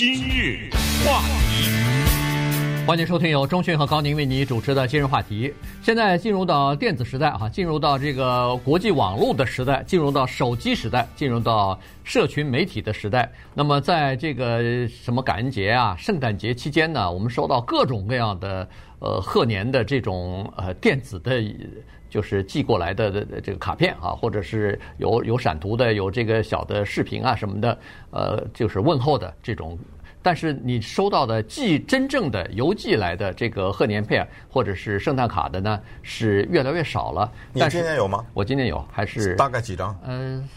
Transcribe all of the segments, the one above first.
今日话题，欢迎收听由钟迅和高宁为你主持的今日话题。现在进入到电子时代哈，进入到这个国际网络的时代，进入到手机时代，进入到社群媒体的时代。那么在这个什么感恩节啊、圣诞节期间呢，我们收到各种各样的呃贺年的这种呃电子的。就是寄过来的这个卡片啊，或者是有有闪图的，有这个小的视频啊什么的，呃，就是问候的这种。但是你收到的寄真正的邮寄来的这个贺年片或者是圣诞卡的呢，是越来越少了。你今年有吗？我今年有，还是大概几张？嗯、呃，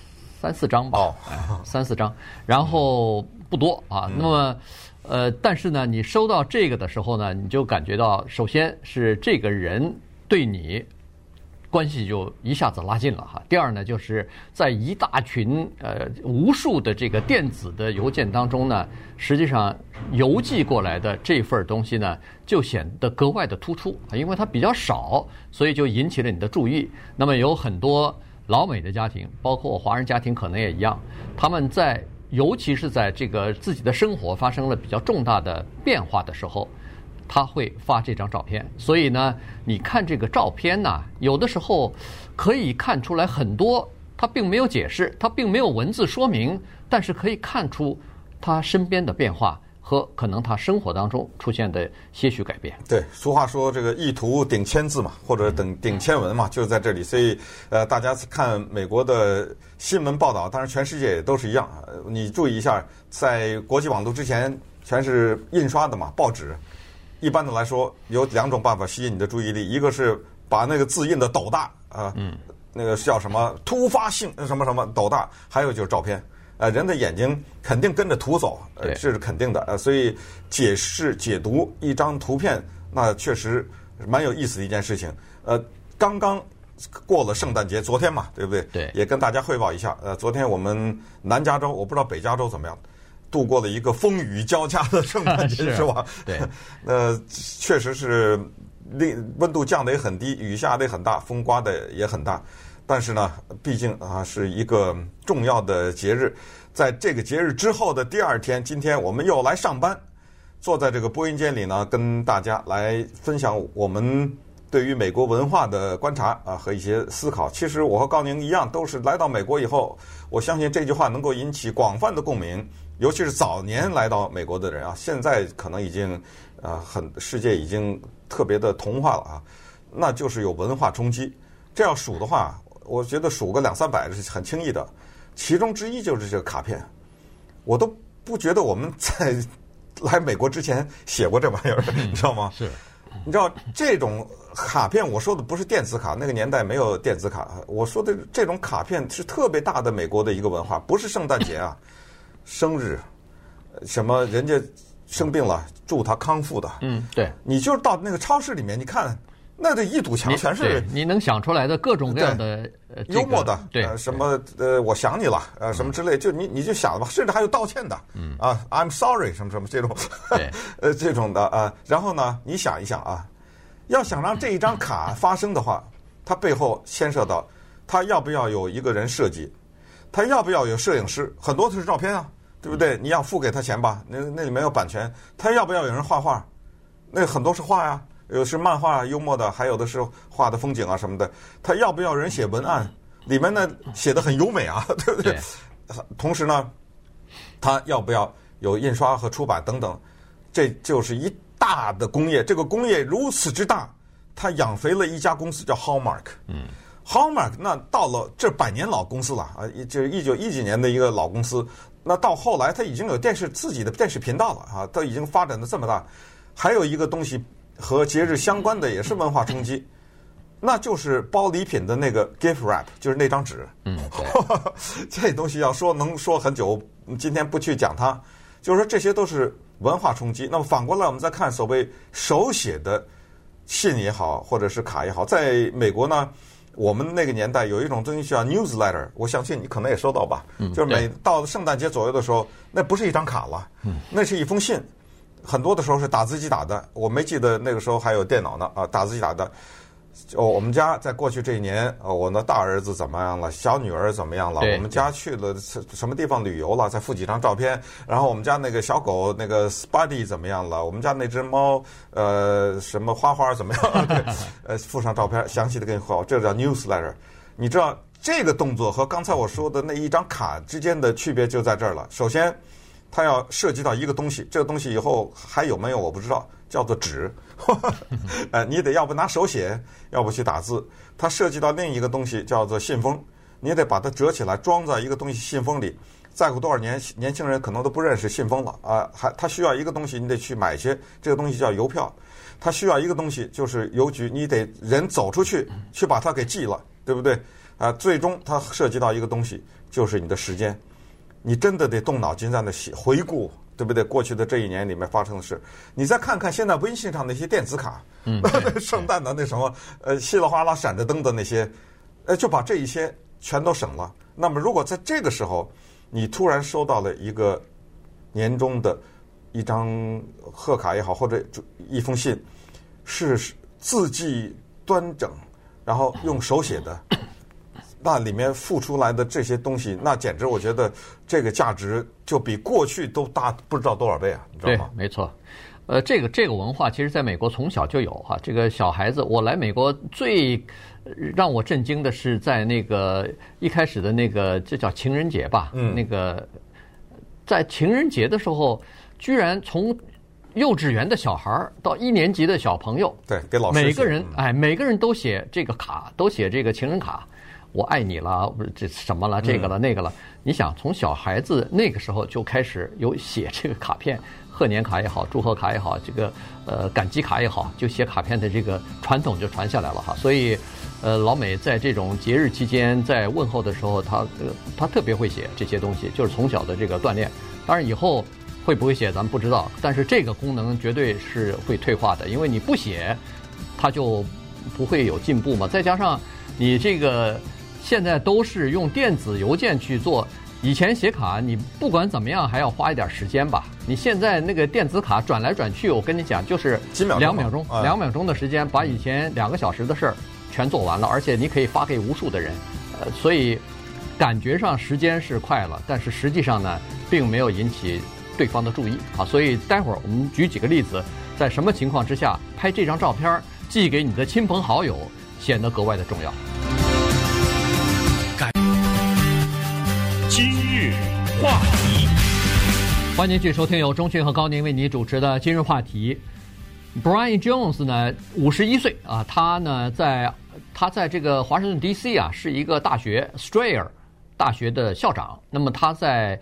三四张吧。哦，三四张，然后不多啊。那么，呃，但是呢，你收到这个的时候呢，你就感觉到，首先是这个人对你。关系就一下子拉近了哈。第二呢，就是在一大群呃无数的这个电子的邮件当中呢，实际上邮寄过来的这份东西呢，就显得格外的突出啊，因为它比较少，所以就引起了你的注意。那么有很多老美的家庭，包括华人家庭，可能也一样，他们在尤其是在这个自己的生活发生了比较重大的变化的时候。他会发这张照片，所以呢，你看这个照片呢，有的时候可以看出来很多，他并没有解释，他并没有文字说明，但是可以看出他身边的变化和可能他生活当中出现的些许改变。对，俗话说这个一图顶千字嘛，或者等顶千文嘛，就是在这里。所以呃，大家看美国的新闻报道，当然全世界也都是一样。你注意一下，在国际网络之前全是印刷的嘛，报纸。一般的来说，有两种办法吸引你的注意力，一个是把那个字印的斗大啊，嗯，那个叫什么突发性什么什么斗大，还有就是照片，呃，人的眼睛肯定跟着图走，呃，这是肯定的，呃，所以解释解读一张图片，那确实蛮有意思的一件事情。呃，刚刚过了圣诞节，昨天嘛，对不对？对，也跟大家汇报一下，呃，昨天我们南加州，我不知道北加州怎么样。度过了一个风雨交加的圣诞节，是吧？对，那，确实是，温度降得也很低，雨下得也很大，风刮得也很大。但是呢，毕竟啊，是一个重要的节日。在这个节日之后的第二天，今天我们又来上班，坐在这个播音间里呢，跟大家来分享我们对于美国文化的观察啊和一些思考。其实我和高宁一样，都是来到美国以后，我相信这句话能够引起广泛的共鸣。尤其是早年来到美国的人啊，现在可能已经，啊，很世界已经特别的同化了啊，那就是有文化冲击。这要数的话，我觉得数个两三百是很轻易的。其中之一就是这个卡片，我都不觉得我们在来美国之前写过这玩意儿，你知道吗？是，你知道这种卡片，我说的不是电子卡，那个年代没有电子卡，我说的这种卡片是特别大的美国的一个文化，不是圣诞节啊。生日，什么人家生病了，祝他康复的。嗯，对。你就是到那个超市里面，你看，那这一堵墙全是你，你能想出来的各种各样的幽默的，对，什么呃，我想你了，呃，什么之类，就你你就想吧，甚至还有道歉的，嗯啊，I'm sorry，什么什么这种，对，呃，这种的啊。然后呢，你想一想啊，要想让这一张卡发生的话，它背后牵涉到，它要不要有一个人设计？他要不要有摄影师？很多都是照片啊，对不对？你要付给他钱吧？那那里面有版权。他要不要有人画画？那很多是画呀，有的是漫画幽默的，还有的是画的风景啊什么的。他要不要人写文案？里面呢写的很优美啊，对不对？对。同时呢，他要不要有印刷和出版等等？这就是一大的工业。这个工业如此之大，他养肥了一家公司叫 Hallmark。嗯。Hallmark 那到了这百年老公司了啊，就是一九一几年的一个老公司。那到后来，它已经有电视自己的电视频道了啊，都已经发展的这么大。还有一个东西和节日相关的，也是文化冲击，那就是包礼品的那个 gift wrap，就是那张纸。嗯，这东西要说能说很久，今天不去讲它。就是说这些都是文化冲击。那么反过来，我们再看所谓手写的信也好，或者是卡也好，在美国呢。我们那个年代有一种东西叫 newsletter，我相信你可能也收到吧。嗯，就是每到了圣诞节左右的时候，那不是一张卡了，嗯，那是一封信，很多的时候是打字机打的。我没记得那个时候还有电脑呢啊，打字机打的。哦，我们家在过去这一年，呃，我的大儿子怎么样了？小女儿怎么样了？我们家去了什么地方旅游了？再附几张照片。然后我们家那个小狗那个 Spuddy 怎么样了？我们家那只猫，呃，什么花花怎么样？对，呃，附上照片，详细的给你汇报。这个叫 newsletter。你知道这个动作和刚才我说的那一张卡之间的区别就在这儿了。首先，它要涉及到一个东西，这个东西以后还有没有我不知道，叫做纸。呃，你得要不拿手写，要不去打字。它涉及到另一个东西，叫做信封，你得把它折起来，装在一个东西信封里。再过多少年，年轻人可能都不认识信封了啊！还它需要一个东西，你得去买去，这个东西叫邮票。它需要一个东西，就是邮局，你得人走出去去把它给寄了，对不对？啊，最终它涉及到一个东西，就是你的时间。你真的得动脑筋在那写回顾。对不对？过去的这一年里面发生的事，你再看看现在微信上那些电子卡，嗯，圣诞的那什么，呃，稀里哗啦闪着灯的那些，呃，就把这一些全都省了。那么，如果在这个时候，你突然收到了一个年终的一张贺卡也好，或者一封信，是字迹端正，然后用手写的。那里面付出来的这些东西，那简直我觉得这个价值就比过去都大不知道多少倍啊！你知道吗？对，没错。呃，这个这个文化其实在美国从小就有哈。这个小孩子，我来美国最让我震惊的是在那个一开始的那个这叫情人节吧？嗯。那个在情人节的时候，居然从幼稚园的小孩到一年级的小朋友，对，给老师每个人哎，每个人都写这个卡，都写这个情人卡。我爱你了，不是这什么了，这个了那个了。你想从小孩子那个时候就开始有写这个卡片，贺年卡也好，祝贺卡也好，这个呃感激卡也好，就写卡片的这个传统就传下来了哈。所以，呃，老美在这种节日期间在问候的时候，他呃他特别会写这些东西，就是从小的这个锻炼。当然以后会不会写咱们不知道，但是这个功能绝对是会退化的，因为你不写，它就不会有进步嘛。再加上你这个。现在都是用电子邮件去做，以前写卡你不管怎么样还要花一点时间吧。你现在那个电子卡转来转去，我跟你讲就是几秒两秒钟，两秒钟的时间把以前两个小时的事儿全做完了，而且你可以发给无数的人，呃，所以感觉上时间是快了，但是实际上呢，并没有引起对方的注意啊。所以待会儿我们举几个例子，在什么情况之下拍这张照片寄给你的亲朋好友显得格外的重要。话题，欢迎继续收听由钟迅和高宁为你主持的今日话题。Brian Jones 呢，五十一岁啊，他呢在他在这个华盛顿 D.C. 啊，是一个大学 Strayer 大学的校长。那么他在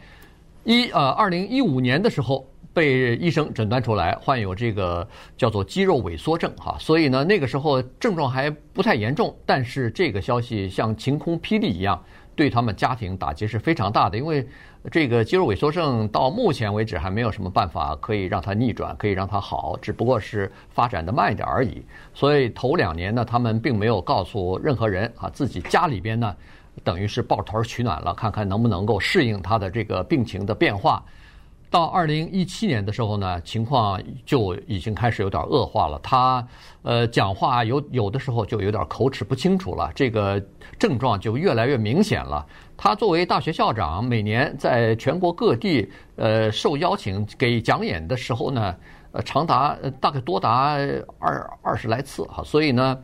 一呃二零一五年的时候被医生诊断出来患有这个叫做肌肉萎缩症哈，所以呢那个时候症状还不太严重，但是这个消息像晴空霹雳一样。对他们家庭打击是非常大的，因为这个肌肉萎缩症到目前为止还没有什么办法可以让它逆转，可以让它好，只不过是发展的慢一点而已。所以头两年呢，他们并没有告诉任何人啊，自己家里边呢，等于是抱团取暖了，看看能不能够适应他的这个病情的变化。到二零一七年的时候呢，情况就已经开始有点恶化了。他呃讲话有有的时候就有点口齿不清楚了，这个症状就越来越明显了。他作为大学校长，每年在全国各地呃受邀请给讲演的时候呢，呃长达大概多达二二十来次哈，所以呢，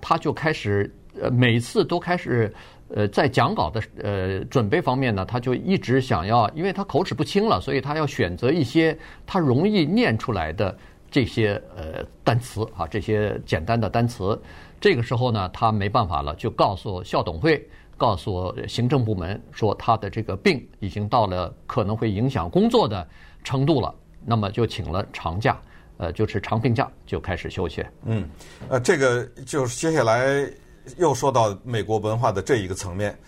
他就开始呃每次都开始。呃，在讲稿的呃准备方面呢，他就一直想要，因为他口齿不清了，所以他要选择一些他容易念出来的这些呃单词啊，这些简单的单词。这个时候呢，他没办法了，就告诉校董会，告诉行政部门说他的这个病已经到了可能会影响工作的程度了，那么就请了长假，呃，就是长病假，就开始休息。嗯，呃，这个就是接下来。又说到美国文化的这一个层面，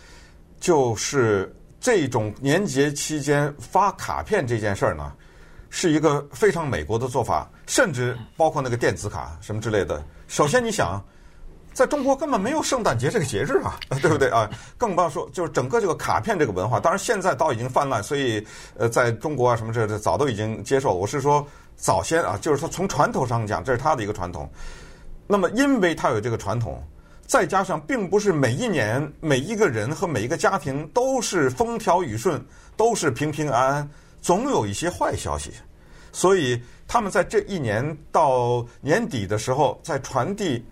就是这种年节期间发卡片这件事儿呢，是一个非常美国的做法，甚至包括那个电子卡什么之类的。首先，你想，在中国根本没有圣诞节这个节日啊，对不对啊？更不要说就是整个这个卡片这个文化，当然现在倒已经泛滥，所以呃，在中国啊什么这这早都已经接受了。我是说早先啊，就是说从传统上讲，这是他的一个传统。那么，因为他有这个传统。再加上并不是每一年每一个人和每一个家庭都是风调雨顺，都是平平安安，总有一些坏消息。所以他们在这一年到年底的时候，在传递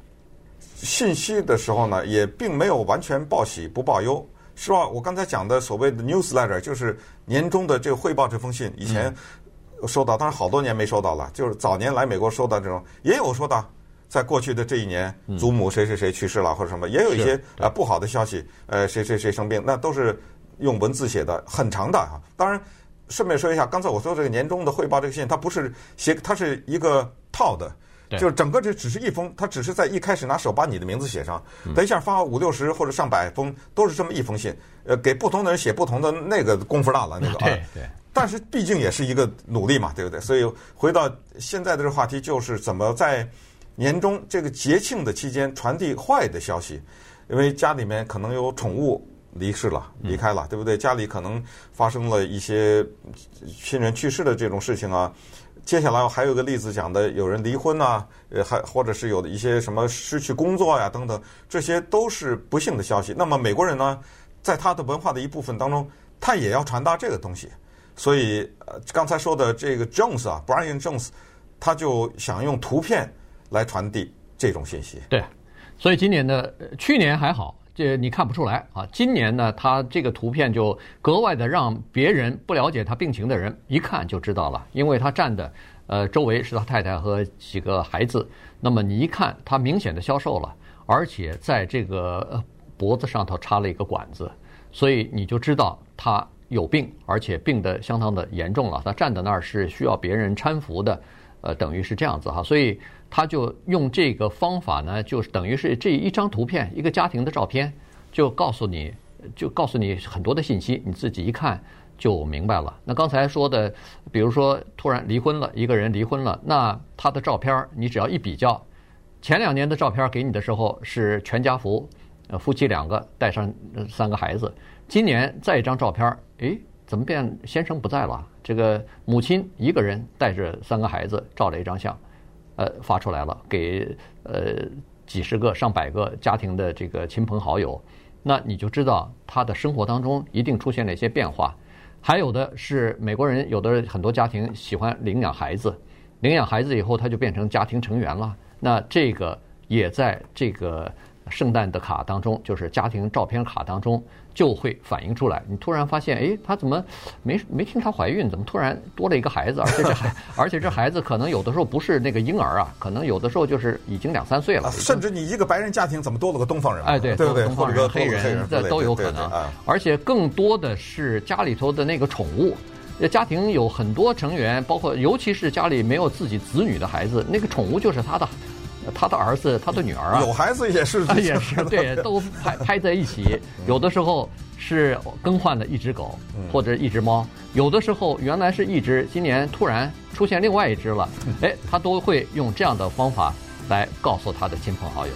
信息的时候呢，也并没有完全报喜不报忧。是吧？我刚才讲的所谓的 newsletter 就是年终的这个汇报这封信，以前收到，当然好多年没收到了。就是早年来美国收到这种，也有收到，在过去的这一年，祖母谁谁谁去世了或者什么，也有一些呃不好的消息，呃谁谁谁生病，那都是用文字写的，很长的啊。当然，顺便说一下，刚才我说这个年终的汇报这个信，它不是写，它是一个套的。就是整个这只是一封，他只是在一开始拿手把你的名字写上，等一下发五六十或者上百封，都是这么一封信。呃，给不同的人写不同的那个功夫大了，那个啊。对对。但是毕竟也是一个努力嘛，对不对？所以回到现在的这个话题，就是怎么在年终这个节庆的期间传递坏的消息，因为家里面可能有宠物离世了、离开了，对不对？家里可能发生了一些亲人去世的这种事情啊。接下来我还有个例子讲的，有人离婚呐，呃，还或者是有的一些什么失去工作呀等等，这些都是不幸的消息。那么美国人呢，在他的文化的一部分当中，他也要传达这个东西。所以，呃，刚才说的这个 Jones 啊，Brian Jones，他就想用图片来传递这种信息。对，所以今年呢去年还好。这你看不出来啊！今年呢，他这个图片就格外的让别人不了解他病情的人一看就知道了，因为他站的呃周围是他太太和几个孩子，那么你一看他明显的消瘦了，而且在这个脖子上头插了一个管子，所以你就知道他有病，而且病得相当的严重了。他站在那儿是需要别人搀扶的，呃，等于是这样子哈，所以。他就用这个方法呢，就是等于是这一张图片，一个家庭的照片，就告诉你，就告诉你很多的信息，你自己一看就明白了。那刚才说的，比如说突然离婚了，一个人离婚了，那他的照片你只要一比较，前两年的照片给你的时候是全家福，呃，夫妻两个带上三个孩子，今年再一张照片，诶，怎么变先生不在了？这个母亲一个人带着三个孩子照了一张相。呃，发出来了，给呃几十个、上百个家庭的这个亲朋好友，那你就知道他的生活当中一定出现了一些变化。还有的是美国人，有的很多家庭喜欢领养孩子，领养孩子以后他就变成家庭成员了。那这个也在这个圣诞的卡当中，就是家庭照片卡当中。就会反映出来。你突然发现，哎，她怎么没没听她怀孕？怎么突然多了一个孩子？而且这孩，而且这孩子可能有的时候不是那个婴儿啊，可能有的时候就是已经两三岁了。甚至你一个白人家庭怎么多了个东方人？哎，对，对对，东方人、黑人这都有可能。而且更多的是家里头的那个宠物。家庭有很多成员，包括尤其是家里没有自己子女的孩子，那个宠物就是他的。他的儿子，他的女儿啊，有孩子也是，也是对，都拍 拍在一起。有的时候是更换了一只狗或者一只猫，有的时候原来是一只，今年突然出现另外一只了。哎，他都会用这样的方法来告诉他的亲朋好友。